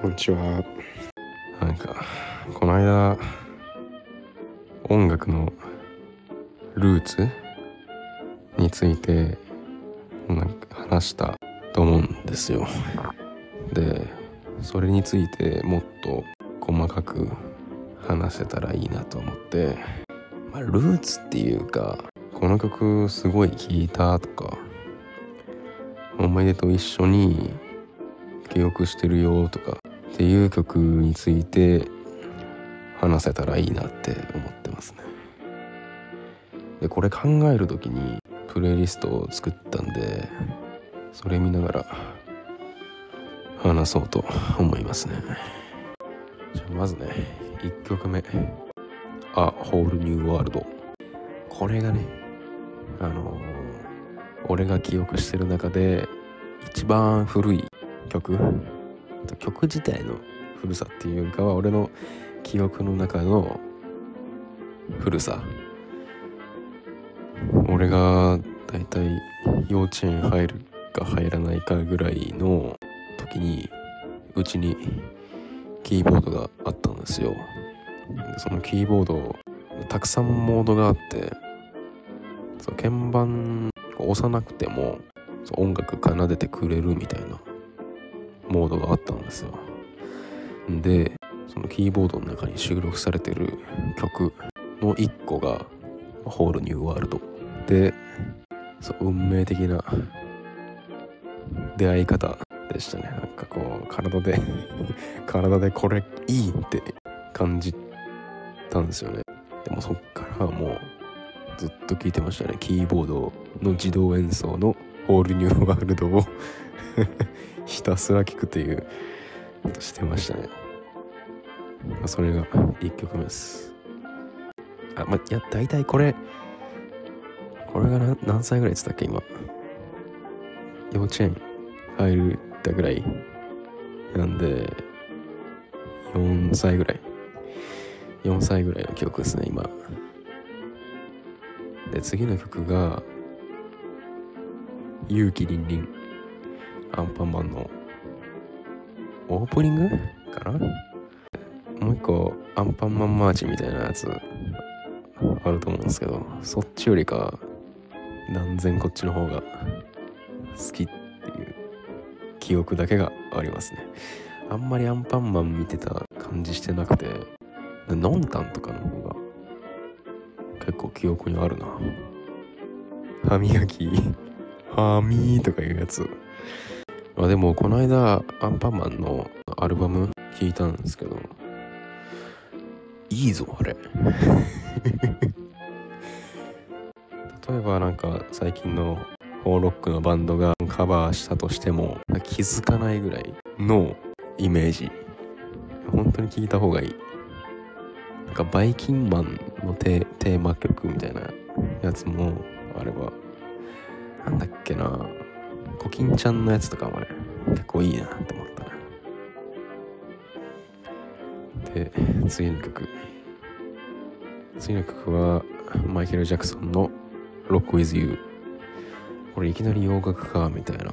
こんにちは。なんか、この間、音楽のルーツについて、なんか話したと思うんですよ。で、それについてもっと細かく話せたらいいなと思って、まあ、ルーツっていうか、この曲すごい聴いたとか、思い出と一緒に記憶してるよとかっていう曲について話せたらいいなって思ってますね。でこれ考える時にプレイリストを作ったんでそれ見ながら話そうと思いますね。じゃあまずね1曲目「A Whole New World」これがねあのー、俺が記憶してる中で一番古い曲。曲自体の古さっていうよりかは俺の記憶の中の古さ。俺がだいたい幼稚園入るか入らないかぐらいの時にうちにキーボードがあったんですよ。そのキーボードたくさんモードがあってそう鍵盤押さなくても音楽奏でてくれるみたいな。モードがあったんですよ。でそのキーボードの中に収録されてる曲の1個が「ホールニューワールド」で運命的な出会い方でしたね。なんかこう体で 体でこれいいって感じたんですよね。でもそっからもうずっと聴いてましたね。キーボードの自動演奏の「ホールニューワールド」を ひたすら聴くというとしてましたね。まあ、それが1曲目です。あ、まあ、いや、大体これ、これが何歳ぐらいって言ったっけ、今？幼稚園入るたぐらいなんで、4歳ぐらい。4歳ぐらいの記憶ですね、今。で、次の曲が、勇気りんりん。アンパンマンのオープニング？かな？もう一個アンパンマンマーチみたいなやつ。あると思うんですけどそっちよりか断然こっちの方が好きっていう記憶だけがありますね。あんまりアンパンマン見てた感じしてなくてノンタンとかの方が結構記憶にあるな。歯磨き歯みーとかいうやつ。あでもこの間アンパンマンのアルバム聴いたんですけど。いいぞあれ。例えばなんか最近のフォーロックのバンドがカバーしたとしても気づかないぐらいのイメージ。本当に聴いた方がいい。なんかバイキンマンのテーマ曲みたいなやつもあれば。なんだっけな。コキンちゃんのやつとかもね結構いいなって思ったな。で次の曲。次の曲はマイケル・ジャクソンの「Rock with You」これいきなり洋楽かみたいな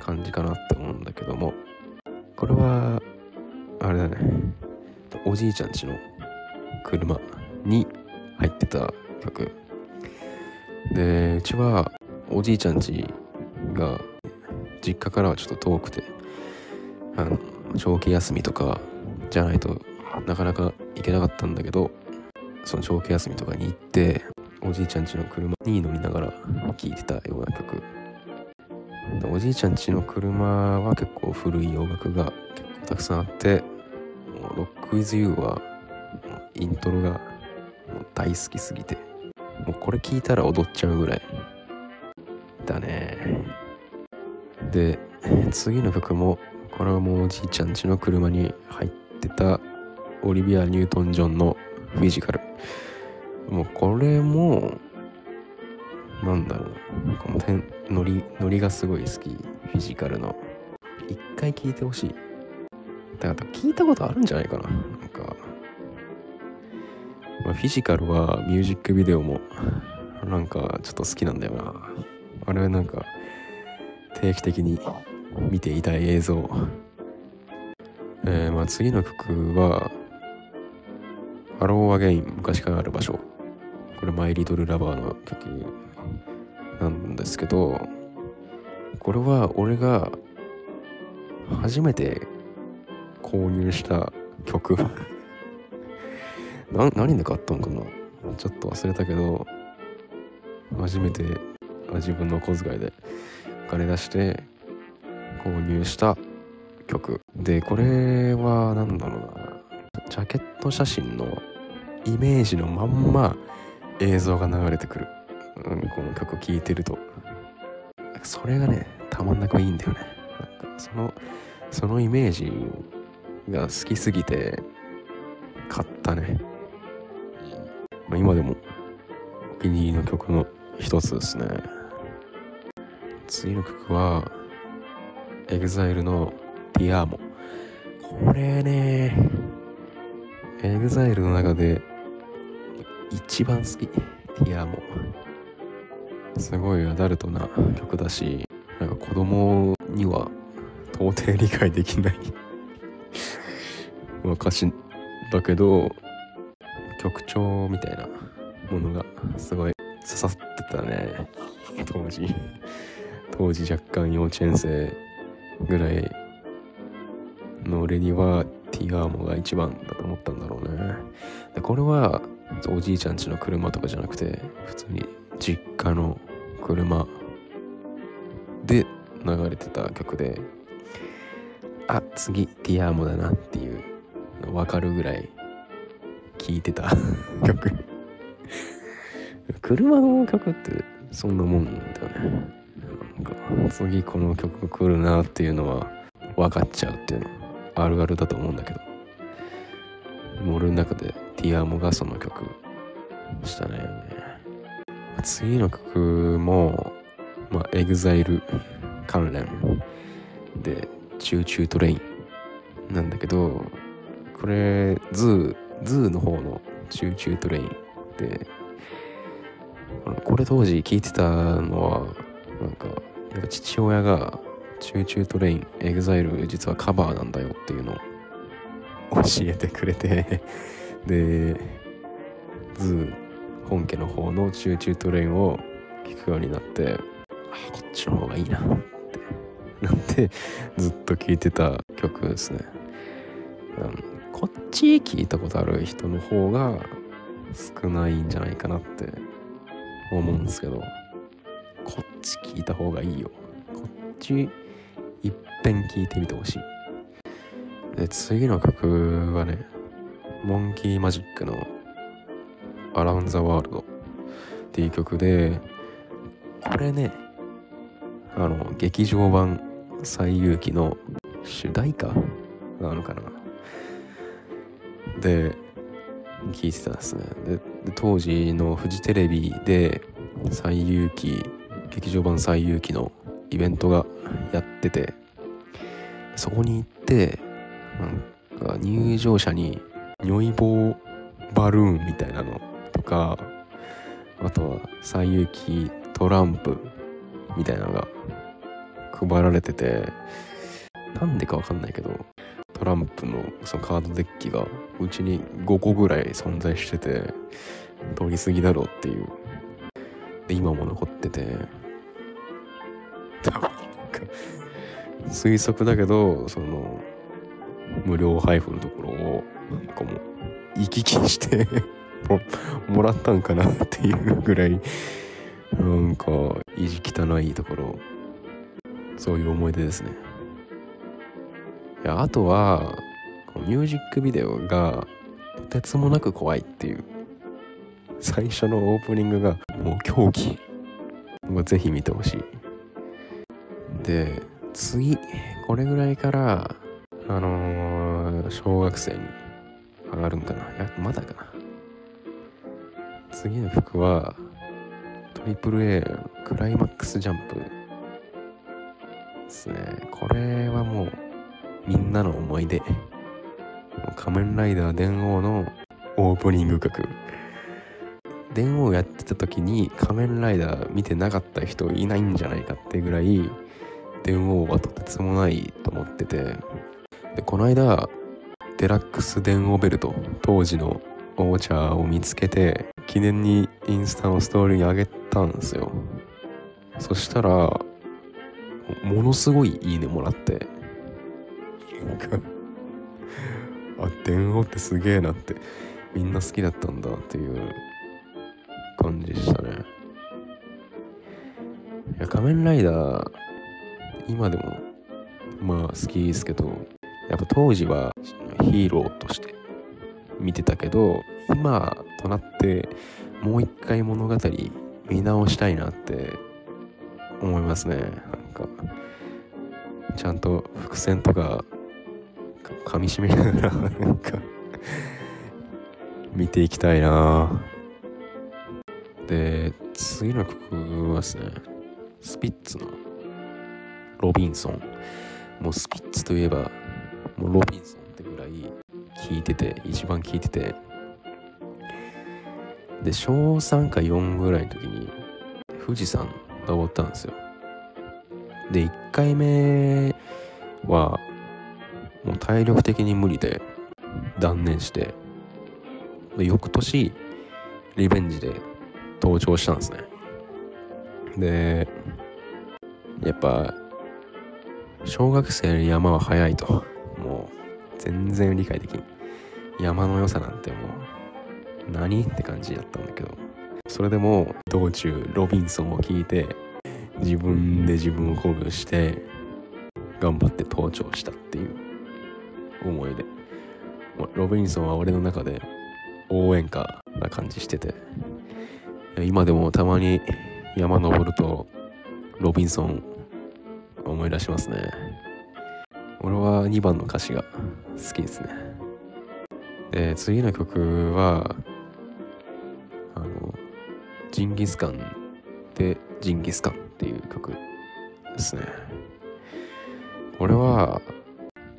感じかなって思うんだけども。これはあれだね。おじいちゃんちの車に入ってた曲。でうちはおじいちゃんちが実家からはちょっと遠くてあの長期休みとかじゃないとなかなか行けなかったんだけどその長期休みとかに行っておじいちゃん家の車に乗りながら聴いてたような曲。おじいちゃん家の車は結構古い洋楽が結構たくさんあって「ロック・ウィズ・ユー」はイントロが大好きすぎてもうこれ聞いたら踊っちゃうぐらい。だね。で次の曲もこれはもうおじいちゃんちの車に入ってたオリビア・ニュートン・ジョンのフィジカル。もうこれもなんだろう。この点ノリノリがすごい好き。フィジカルの。一回聞いてほしい。だから聞いたことあるんじゃないかな。なんか、まあ、フィジカルはミュージックビデオもなんかちょっと好きなんだよな。あれはなんか定期的に見ていたい映像。えー、まあ次の曲は、 Hello, Again 昔からある場所。これ My Little Lover の曲なんですけど、これは俺が初めて購入した曲。何で買ったのかな。ちょっと忘れたけど初めて自分の小遣いでお金出して購入した曲。でこれは何だろうな。ジャケット写真のイメージのまんま映像が流れてくる、うん、この曲聴いてると。それがねたまんなくいいんだよね。そのそのイメージが好きすぎて買ったね、ま、今でもお気に入りの曲の一つですね。次の曲は EXILE の「ディアーモ」これね EXILE の中で一番好き。ディアーモすごいアダルトな曲だしなんか子供には到底理解できない。歌詞だけど曲調みたいなものがすごい刺さってたね。当時。当時若干幼稚園生ぐらいの俺にはティアーモが一番だと思ったんだろうね。でこれはおじいちゃんちの車とかじゃなくて普通に実家の車で流れてた曲であ次ティアーモだなっていうの分かるぐらい聴いてた 曲。車の曲ってそんなもんだよね。なんか次この曲来るなっていうのは分かっちゃうっていうのあるあるだと思うんだけど。俺の中で Ti Amo がその曲したね。次の曲もまあ EXILE 関連で Choo Choo TRAIN なんだけどこれ ZOO ZOO の方の Choo Choo TRAIN でこれ当時聞いてたのはなんかやっぱ父親が Choo Choo TRAIN EXILE 実はカバーなんだよっていうのを教えてくれて で ZOO 本家の方のチューチュートレインを聞くようになってあこっちの方がいいなってなってずっと聴いてた曲ですね、うん、こっち聞いたことある人の方が少ないんじゃないかなって思うんですけど。こっち聞いた方がいいよ。こっちいっぺん聞いてみてほしい。で次の曲はねモンキーマジックの「アラウンザワールドっていう曲でこれねあの劇場版「西遊記」の主題歌なのかな。で聞いてたんですね。で当時のフジテレビで「西遊記」劇場版「西遊記」のイベントがやっててそこに行ってなんか入場者に如意棒バルーンみたいなのとかあとは「西遊記トランプ」みたいなのが配られててなんでかわかんないけどトランプのそのカードデッキがうちに5個ぐらい存在してて取りすぎだろうっていう。で今も残ってて。多分。推測だけどその無料配布のところをなんかもう行き来して ももらったんかなっていうぐらいなんか意地汚いところそういう思い出ですね。いやあとはミュージックビデオがとてつもなく怖いっていう最初のオープニングがもう狂気。もうぜひ見てほしい。で次これぐらいからあのー、小学生に上がるんかな。やまだかな。次の曲はトリプル A クライマックスジャンプですね。これはもうみんなの思い出。仮面ライダー電王のオープニング曲。電王やってた時に仮面ライダー見てなかった人いないんじゃないかってぐらい電王はとてつもないと思ってて。でこの間デラックス電オベルト当時のオーチャーを見つけて記念にインスタのストーリーにあげたんですよ。そしたらものすごいいいねもらって。なんかあ電王ってすげえなってみんな好きだったんだっていう感じでしたね。いや仮面ライダー今でもまあ好きですけどやっぱ当時はヒーローとして見てたけど今となってもう一回物語見直したいなって思いますね。なんかちゃんと伏線とか噛みしめながらなんか見ていきたいな。で次の曲はですねスピッツのロビンソン。もうスピッツといえばもうロビンソンってぐらい聴いてて一番聴いてて。で小3か4ぐらいの時に富士山登ったんですよ。で1回目はもう体力的に無理で断念して翌年リベンジで登頂したんですね。でやっぱ小学生より山は早いともう全然理解できん。山の良さなんてもう何って感じだったんだけど。それでも道中ロビンソンを聞いて自分で自分を鼓舞して頑張って登頂したっていう思いでロビンソンは俺の中で応援歌な感じしてて。今でもたまに山登るとロビンソン思い出しますね。俺は2番の歌詞が好きですね。で次の曲はあのジンギスカンでジンギスカンっていう曲ですね。これは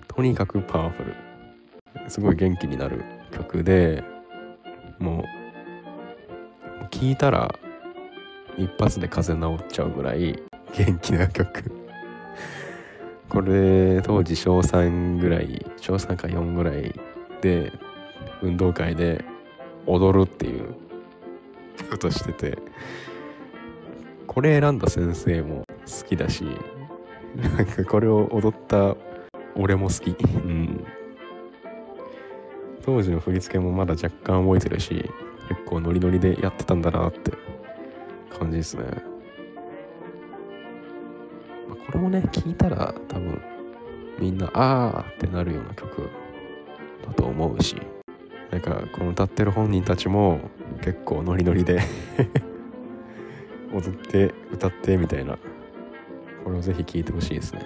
とにかくパワフル。すごい元気になる曲でもう聴いたら一発で風邪治っちゃうぐらい元気な曲。これ当時小3ぐらい小3か4ぐらいで運動会で踊るっていうことしててこれ選んだ先生も好きだしなんかこれを踊った俺も好き。うん。当時の振り付けもまだ若干覚えてるし結構ノリノリでやってたんだなって感じですね。これもね聞いたら多分みんなあーってなるような曲だと思うしなんかこの歌ってる本人たちも結構ノリノリで 踊って歌ってみたいなこれをぜひ聴いてほしいですね。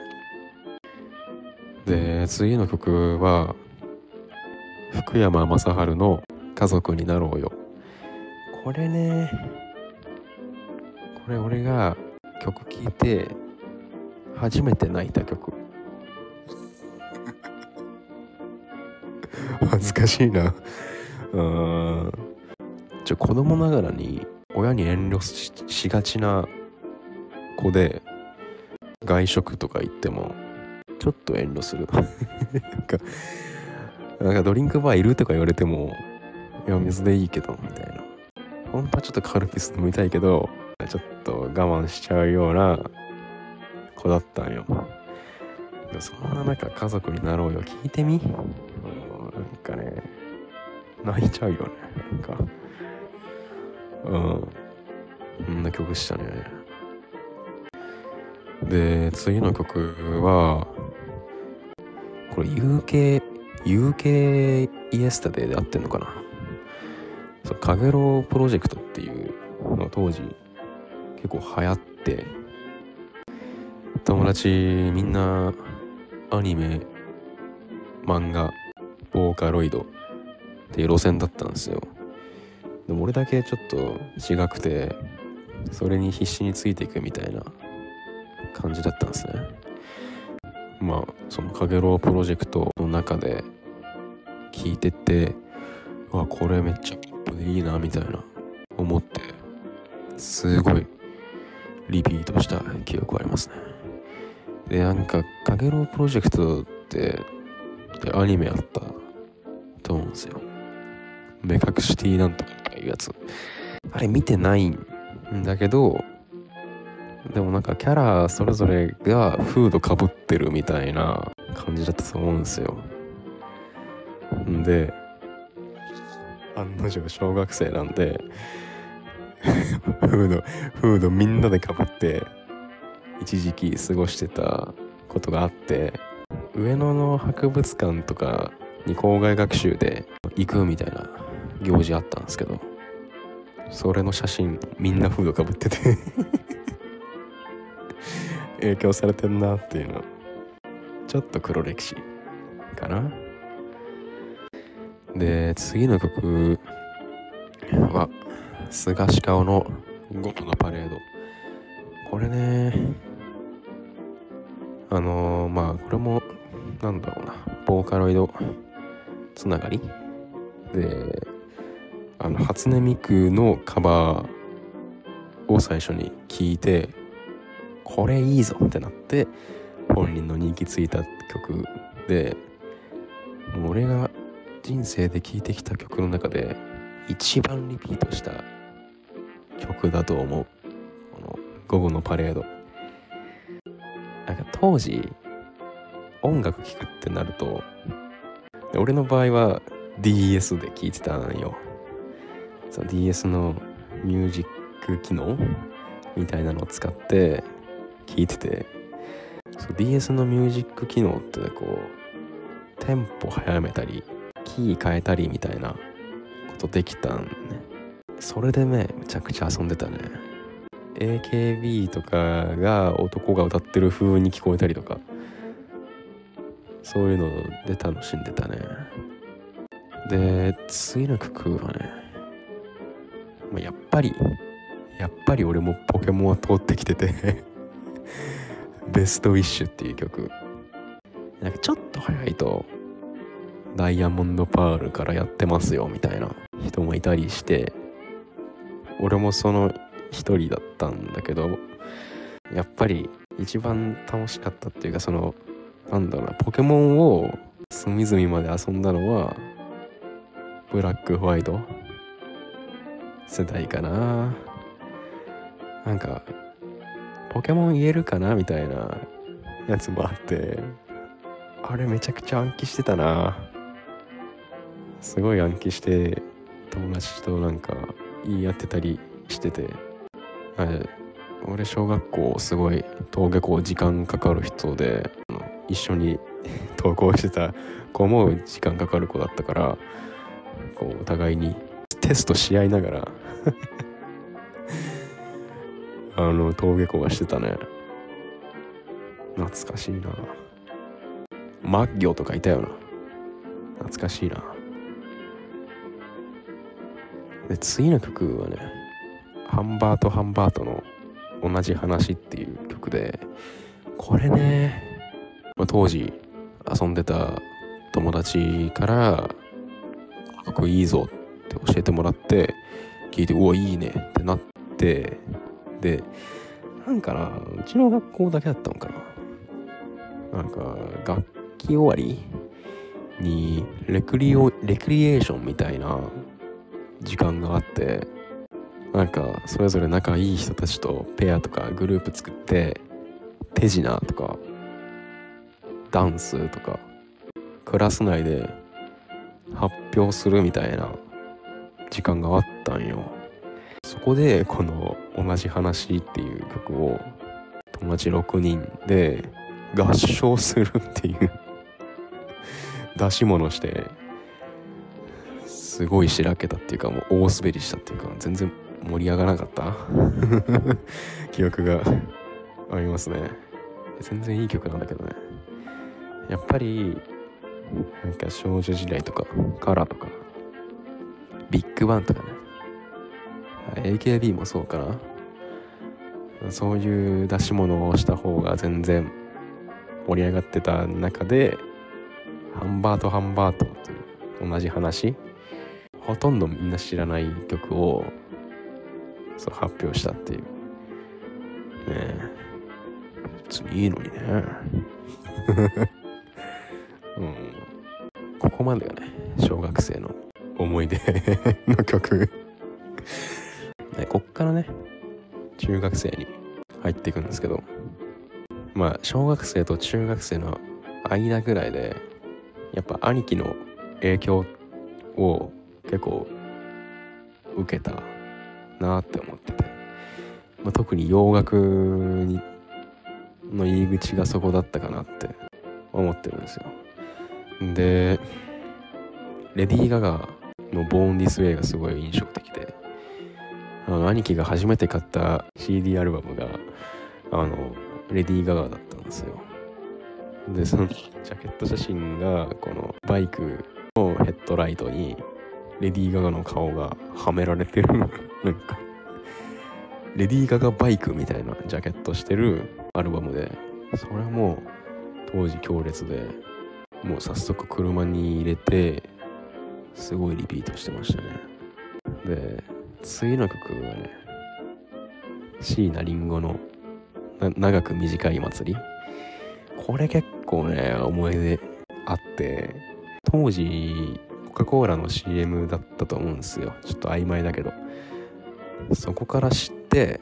で次の曲は福山雅治の「家族になろうよ」これねこれ俺が曲聴いて初めて泣いた曲。恥ずかしいな。うんちょ子供ながらに親に遠慮ししがちな子で外食とか行ってもちょっと遠慮する。なんかなんかドリンクバーいるとか言われてもいや水でいいけどみたいな。本当はちょっとカルピス飲みたいけどちょっと我慢しちゃうような子だったんよ。そんな中家族になろうよ。聞いてみ。なんかね泣いちゃうよね。なんか。うん。そんな曲したね。で次の曲はこれ UK UK イエスタデーで合ってんのかな。そうかげろプロジェクトっていうの当時結構流行って友達みんなアニメ漫画ボーカロイドっていう路線だったんですよ。でも俺だけちょっと違くてそれに必死についていくみたいな感じだったんですね。まあそのかげろうプロジェクトの中で聞いてってわこれめっちゃいいなみたいな思ってすごいリピートした記憶ありますね。でなんかかげろうプロジェクトってアニメあったと思うんですよ。目隠しティなんとかとかいうやつ。あれ見てないんだけど、でもなんかキャラそれぞれがフードかぶってるみたいな感じだったと思うんですよ。んで、案の定小学生なんで、フード、フードみんなでかぶって一時期過ごしてたことがあって、上野の博物館とかに校外学習で行くみたいな行事あったんですけど、それの写真みんなフードかぶってて 影響されてんなっていうの。ちょっと黒歴史かな。で次の曲は菅氏顔の「ゴムのパレード」これねあのー、まあこれもなんだろうな。ボーカロイドつながり？であの初音ミクのカバーを最初に聞いてこれいいぞってなって本人の人気ついた曲。で俺が人生で聴いてきた曲の中で一番リピートした曲だと思う。この「午後のパレード」なんか当時音楽聴くってなると俺の場合は DS で聴いてたんよ。その DS のミュージック機能みたいなのを使って聞いてて。そう DS のミュージック機能ってこうテンポ早めたりキー変えたりみたいなことできたんね。それでねめちゃくちゃ遊んでたね。AKB とかが男が歌ってる風に聞こえたりとかそういうので楽しんでたね。で次の曲はねま、やっぱりやっぱり俺もポケモンは通ってきててベストウィッシュっていう曲。なんかちょっと早いとダイヤモンドパールからやってますよみたいな人もいたりして俺もその一人だったんだけどやっぱり一番楽しかったっていうかそのなんだろうなポケモンを隅々まで遊んだのはブラックホワイト世代かな。なんかポケモン言えるかな？みたいなやつもあってあれめちゃくちゃ暗記してたな。すごい暗記して友達となんか言い合ってたりしてて。俺小学校すごい登下校時間かかる人で一緒に 登校してた子も時間かかる子だったからこうお互いにテストし合いながら あの登下校はしてたね。懐かしいな。マッギョとかいたよな。懐かしいな。で次の曲はねハンバート・ハンバートの同じ話っていう曲でこれね、当時遊んでた友達から「曲いいぞ」って教えてもらって聞いてうわいいねってなってでなんかなうちの学校だけだったのかな。なんか楽器終わりにレクリオレクリエーションみたいな時間があってなんかそれぞれ仲いい人たちとペアとかグループ作って手品とかダンスとかクラス内で発表するみたいな時間があったんよ。そこでこの「同じ話」っていう曲を友達6人で合唱するっていう出し物してすごいしらけたっていうかもう大滑りしたっていうか全然盛り上がらなかった？記憶がありますね。全然いい曲なんだけどね。やっぱりなんか少女時代とかカラーとかビッグバンとかね。AKB もそうかな。そういう出し物をした方が全然盛り上がってた中でハンバートハンバートという同じ話。ほとんどみんな知らない曲をそう発表したっていう。ねえ。別にいいのにね。うん。ここまでがね小学生の思い出 の曲。ね、こっからね中学生に入っていくんですけど。まあ小学生と中学生の間ぐらいでやっぱ兄貴の影響を結構受けたなって思ってて、まあ、特に洋楽にの入り口がそこだったかなって思ってるんですよ。でレディー・ガガの「ボーン・ディス・ウェイ」がすごい印象的であの兄貴が初めて買った CD アルバムがあのレディー・ガガだったんですよ。でそのジャケット写真がこのバイクのヘッドライトにレディー・ガガの顔がはめられてる。なんかレディー・ガガバイクみたいなジャケットしてるアルバムでそれはもう当時強烈でもう早速車に入れてすごいリピートしてましたね。で次の曲がね椎名林檎の長く短い祭り。これ結構ね思い出あって当時コカ・コーラの CM だったと思うんですよ。ちょっと曖昧だけど。そこから知って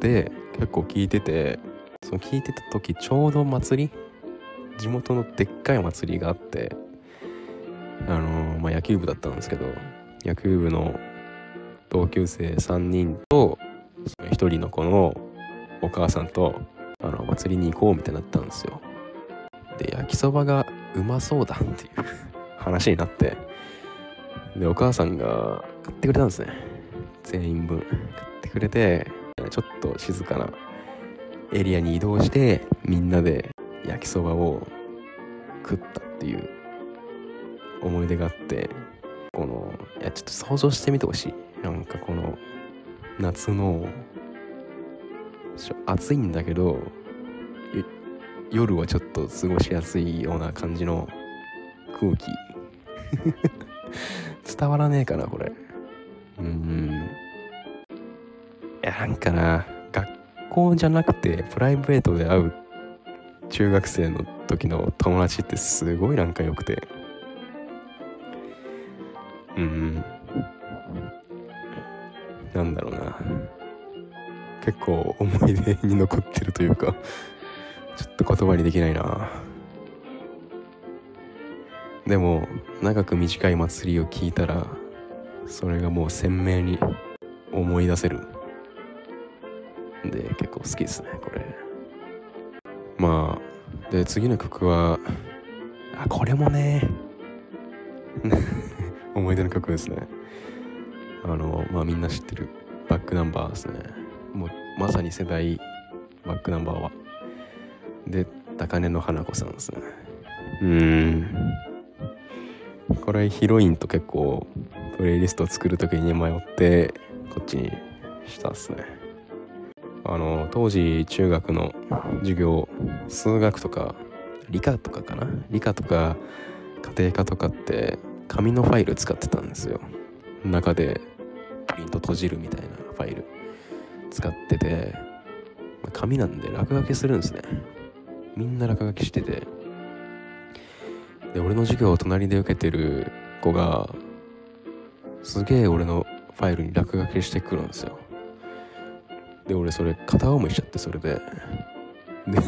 で結構聞いててその聞いてた時ちょうど祭り地元のでっかい祭りがあってあのー、まあ野球部だったんですけど野球部の同級生3人と1人の子のお母さんとあの祭りに行こうみたいになったんですよ。で焼きそばがうまそうだっていう話になってでお母さんが買ってくれたんですね。全員分買ってくれてちょっと静かなエリアに移動してみんなで焼きそばを食ったっていう思い出があってこのいやちょっと想像してみてほしい。なんかこの夏の暑いんだけど夜はちょっと過ごしやすいような感じの空気。伝わらねえかなこれ。うん。やなんかな学校じゃなくてプライベートで会う中学生の時の友達ってすごいなんか良くて。うん。なんだろうな。結構思い出に残ってるというかちょっと言葉にできないな。でも長く短い祭りを聞いたらそれがもう鮮明に思い出せる。で結構好きですねこれ。まあで次の曲はあこれもね 思い出の曲ですね。あのまあみんな知ってるバックナンバーですね。もうまさに世代バックナンバーは。で高根の花子さんですね。うん。これヒロインと結構プレイリストを作る時に迷ってこっちにしたっすね。あの当時中学の授業数学とか理科とかかな？理科とか家庭科とかって紙のファイル使ってたんですよ。中でプリント閉じるみたいなファイル使ってて紙なんで落書きするんですね。みんな落書きしてて。で俺の授業を隣で受けてる子がすげえ俺のファイルに落書きしてくるんですよ。で俺それ片思いしちゃってそれで。で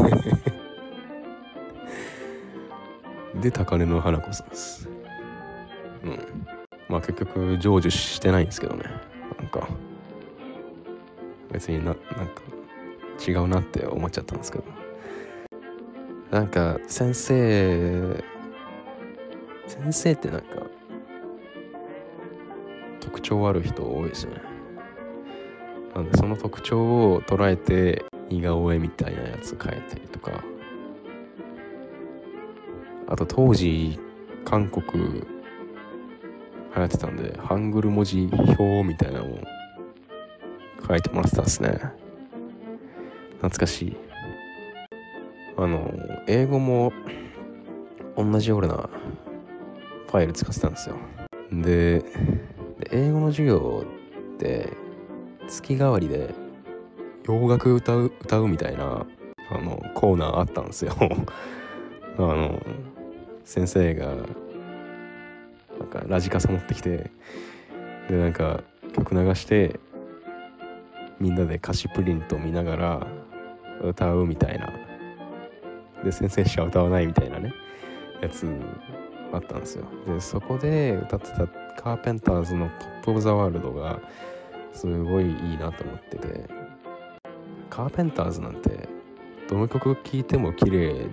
で高根の花子さんです。うん。まあ結局成就してないんですけどね。なんか別にななんか違うなって思っちゃったんですけど。なんか先生先生ってなんか特徴ある人多いですよね。なんでその特徴を捉えて似顔絵みたいなやつ描いたりとか。あと当時韓国流行ってたんでハングル文字表みたいなのを書いてもらってたんですね。懐かしい。あの英語も同じようなファイル使ってたんですよ。で英語の授業って月替わりで洋楽歌う歌うみたいなあのコーナーあったんですよ。あの先生がなんかラジカセ持ってきてでなんか曲流してみんなで歌詞プリント見ながら歌うみたいな。で先生しか歌わないみたいなねやつあったんですよ。でそこで歌ってたカーペンターズの「トップ・オブ・ザ・ワールド」がすごいいいなと思ってて。カーペンターズなんてどの曲聴いても綺麗で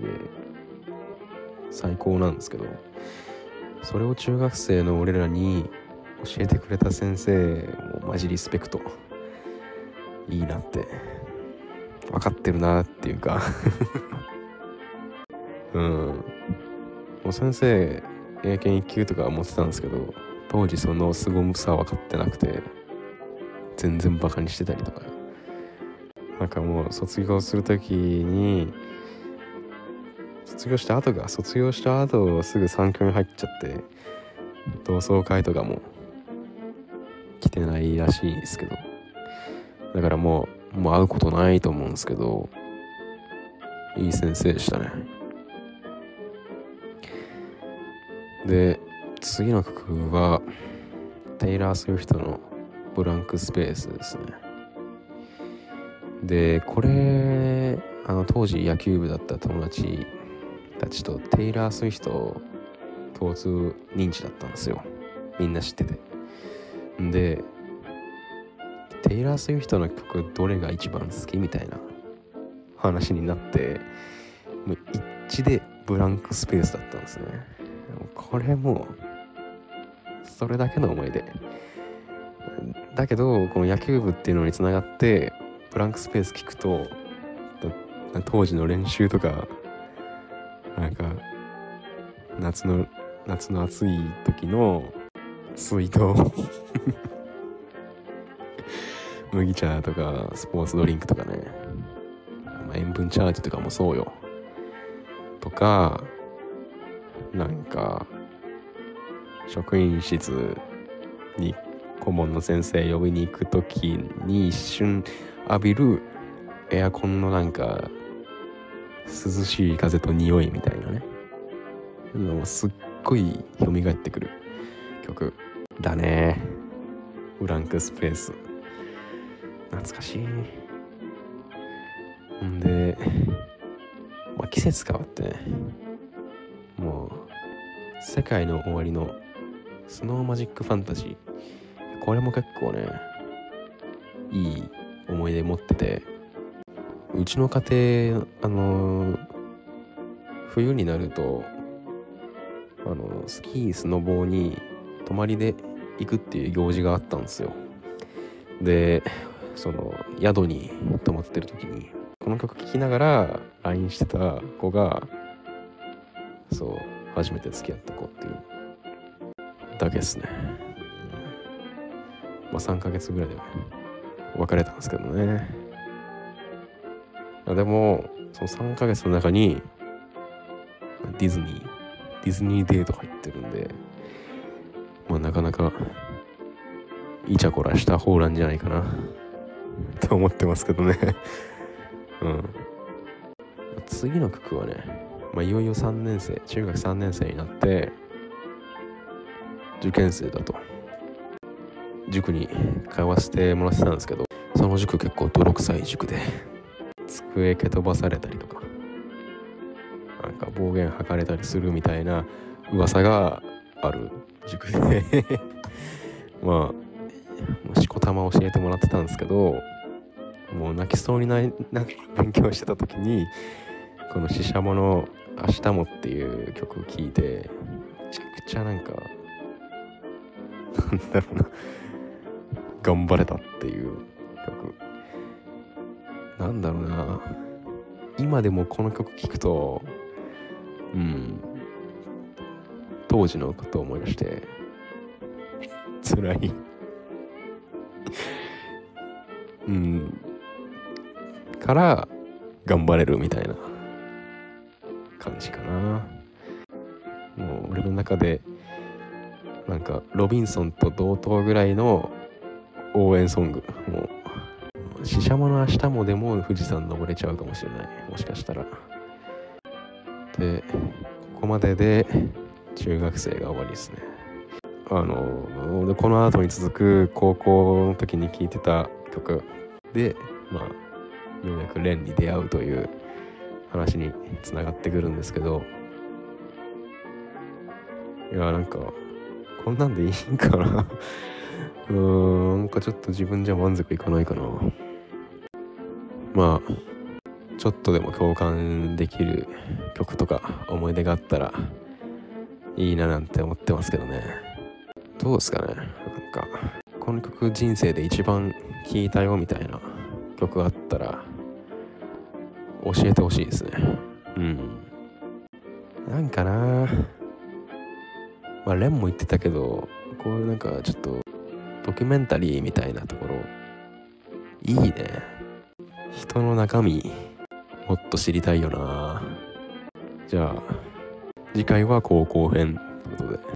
最高なんですけどそれを中学生の俺らに教えてくれた先生もマジリスペクト。いいなって分かってるなっていうか。うん。もう先生英検1級とか思ってたんですけど当時その凄さ分かってなくて。全然バカにしてたりとか。なんかもう卒業する時に卒業した後が卒業した後すぐ産教に入っちゃって同窓会とかも来てないらしいんですけど。だからもうもう会うことないと思うんですけどいい先生でしたね。で次の曲はテイラー・スウィフトの「ブランクスペース」ですね。でこれあの当時野球部だった友達たちとテイラー・スウィフト共通認知だったんですよ。みんな知ってて。でテイラー・スウィフトの曲どれが一番好きみたいな話になってもう一致でブランクスペースだったんですね。これもそれだけの思い出。だけどこの野球部っていうのにつながってブランクスペース聞くと当時の練習とかなんか夏の夏の暑い時の水筒 麦茶とかスポーツドリンクとかね、まあ、塩分チャージとかもそうよ。とかなんか職員室に顧問の先生呼びに行く時に一瞬浴びるエアコンのなんか涼しい風と匂いみたいなね。のすっごい蘇ってくる。曲。だね。ブランクスペース。懐かしい。ほんで、まあ、季節変わってね。もう世界の終わりのスノーマジックファンタジー。これも結構ねいい思い出持っててうちの家庭あの冬になるとあのスキースノボーに泊まりで行くっていう行事があったんですよ。でその宿に泊まってる時にこの曲聴きながら LINE してた子がそう初めて付き合った子っていうだけですね。まあ3ヶ月ぐらいで別れたんですけどね。でもその3ヶ月の中にディズニーディズニーデート入ってるんでまあなかなかイチャコラした方なんじゃないかなと思ってますけどね。うん。次の曲はね、まあ、いよいよ3年生中学3年生になって受験生だと。塾に通わせてもらってたんですけどその塾結構泥臭い塾で机蹴飛ばされたりとかなんか暴言吐かれたりするみたいな噂がある塾で まあしこたま教えてもらってたんですけどもう泣きそうになりな勉強してた時にこの「ししゃもの明日も」っていう曲を聴いてめちゃくちゃなんかなんだろうな。頑張れたっていう曲。なんだろうな。今でもこの曲聴くとうん。当時のことを思い出して 辛い。うん。から頑張れるみたいな感じかな。もう俺の中でなんかロビンソンと同等ぐらいの応援ソング。もうししゃもの明日もでも富士山登れちゃうかもしれない。もしかしたら。でここまでで中学生が終わりですね。あのこの後に続く高校の時に聴いてた曲。でまあようやく蓮に出会うという話につながってくるんですけど。いやなんかこんなんでいいんかな。うーんなんかちょっと自分じゃ満足いかないかな。まあちょっとでも共感できる曲とか思い出があったらいいななんて思ってますけどね。どうですかねなんかこの曲人生で一番聴いたよみたいな曲があったら教えてほしいですね。うん。なんかな。まあレンも言ってたけどこういうなんかちょっとドキュメンタリーみたいなところ。いいね。人の中身もっと知りたいよな。じゃあ次回は高校編ということで。